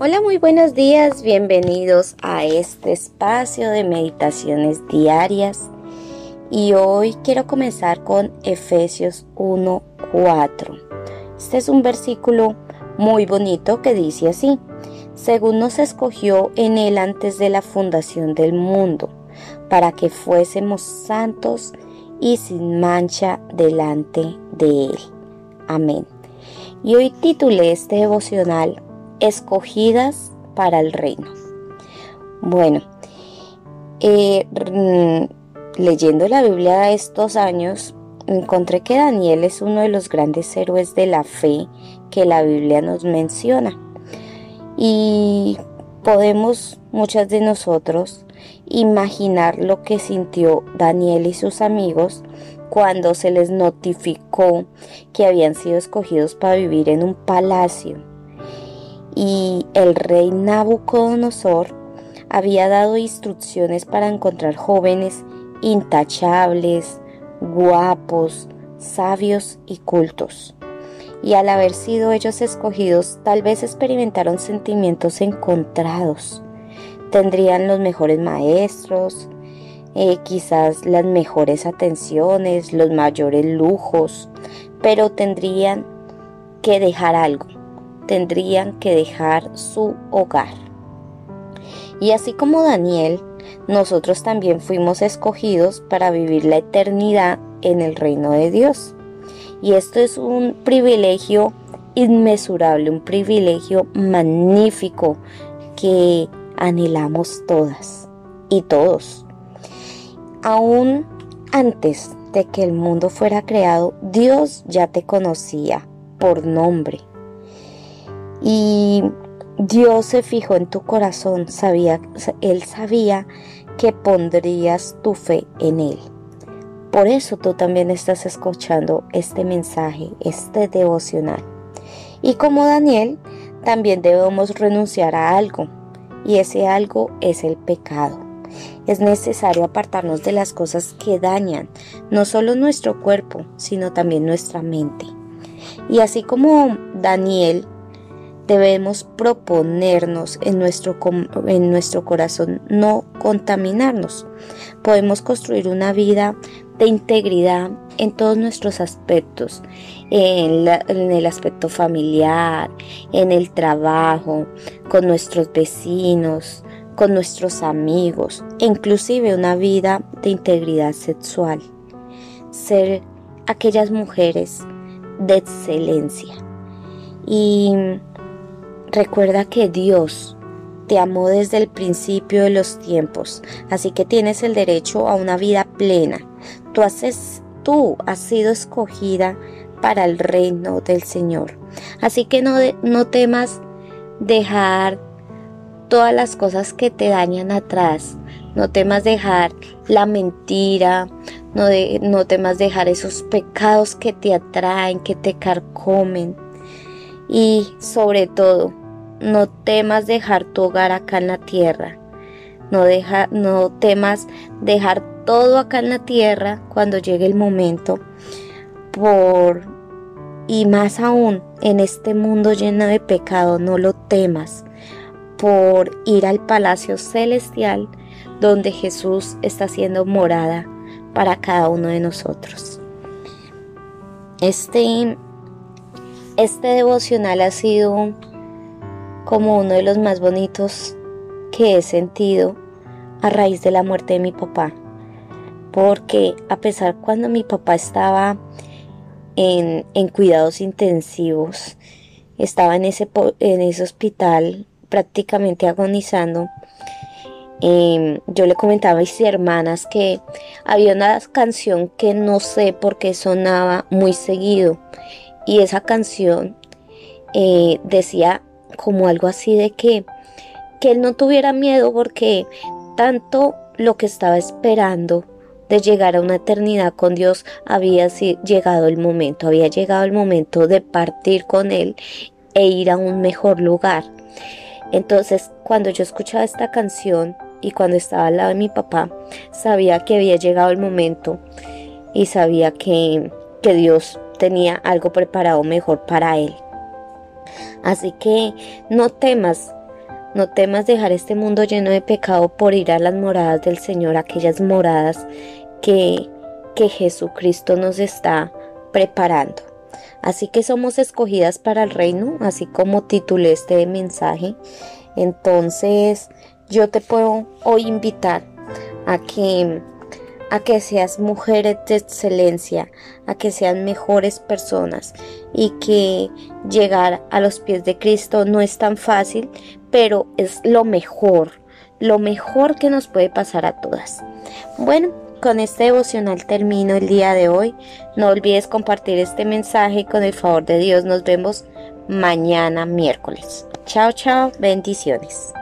Hola, muy buenos días, bienvenidos a este espacio de meditaciones diarias. Y hoy quiero comenzar con Efesios 1:4. Este es un versículo muy bonito que dice así, según nos escogió en él antes de la fundación del mundo, para que fuésemos santos y sin mancha delante de él. Amén. Y hoy titulé este devocional escogidas para el reino. Bueno, eh, leyendo la Biblia estos años, encontré que Daniel es uno de los grandes héroes de la fe que la Biblia nos menciona. Y podemos, muchas de nosotros, imaginar lo que sintió Daniel y sus amigos cuando se les notificó que habían sido escogidos para vivir en un palacio y el rey Nabucodonosor había dado instrucciones para encontrar jóvenes intachables, guapos, sabios y cultos. Y al haber sido ellos escogidos, tal vez experimentaron sentimientos encontrados. Tendrían los mejores maestros, eh, quizás las mejores atenciones, los mayores lujos, pero tendrían que dejar algo tendrían que dejar su hogar. Y así como Daniel, nosotros también fuimos escogidos para vivir la eternidad en el reino de Dios. Y esto es un privilegio inmesurable, un privilegio magnífico que anhelamos todas y todos. Aún antes de que el mundo fuera creado, Dios ya te conocía por nombre y Dios se fijó en tu corazón, sabía, Él sabía que pondrías tu fe en Él. Por eso tú también estás escuchando este mensaje, este devocional. Y como Daniel, también debemos renunciar a algo, y ese algo es el pecado. Es necesario apartarnos de las cosas que dañan no solo nuestro cuerpo, sino también nuestra mente. Y así como Daniel debemos proponernos en nuestro, en nuestro corazón no contaminarnos. Podemos construir una vida de integridad en todos nuestros aspectos, en, el aspecto familiar, en el trabajo, con nuestros vecinos, con nuestros amigos, e inclusive una vida de integridad sexual. Ser aquellas mujeres de excelencia. Y Recuerda que Dios te amó desde el principio de los tiempos, así que tienes el derecho a una vida plena. Tú, haces, tú has sido escogida para el reino del Señor. Así que no, no temas dejar todas las cosas que te dañan atrás. No temas dejar la mentira, no, no temas dejar esos pecados que te atraen, que te carcomen. Y sobre todo, no temas dejar tu hogar acá en la tierra. No, deja, no temas dejar todo acá en la tierra cuando llegue el momento. Por y más aún en este mundo lleno de pecado, no lo temas por ir al palacio celestial donde Jesús está haciendo morada para cada uno de nosotros. Este, este devocional ha sido como uno de los más bonitos que he sentido a raíz de la muerte de mi papá. Porque a pesar cuando mi papá estaba en, cuidados intensivos, estaba en ese, en ese hospital prácticamente agonizando, em, yo le comentaba a mis hermanas que había una canción que no sé por qué sonaba muy seguido y esa canción eh, decía como algo así de que, que él no tuviera miedo porque tanto lo que estaba esperando de llegar a una eternidad con Dios había llegado el momento, había llegado el momento de partir con Él e ir a un mejor lugar. Entonces, cuando yo escuchaba esta canción y cuando estaba al lado de mi papá, sabía que había llegado el momento y sabía que, que Dios tenía algo preparado mejor para Él. Así que no temas No temas dejar este mundo lleno de pecado por ir a las moradas del Señor, aquellas moradas que, que Jesucristo nos está preparando. Así que somos escogidas para el reino, así como titulé este mensaje. Entonces yo te puedo hoy invitar a que a que seas mujeres de excelencia, a que sean mejores personas y que llegar a los pies de Cristo no es tan fácil, pero es lo mejor, lo mejor que nos puede pasar a todas. Bueno, con este devocional termino el día de hoy. No olvides compartir este mensaje y con el favor de Dios nos vemos mañana miércoles. Chao, chao, bendiciones.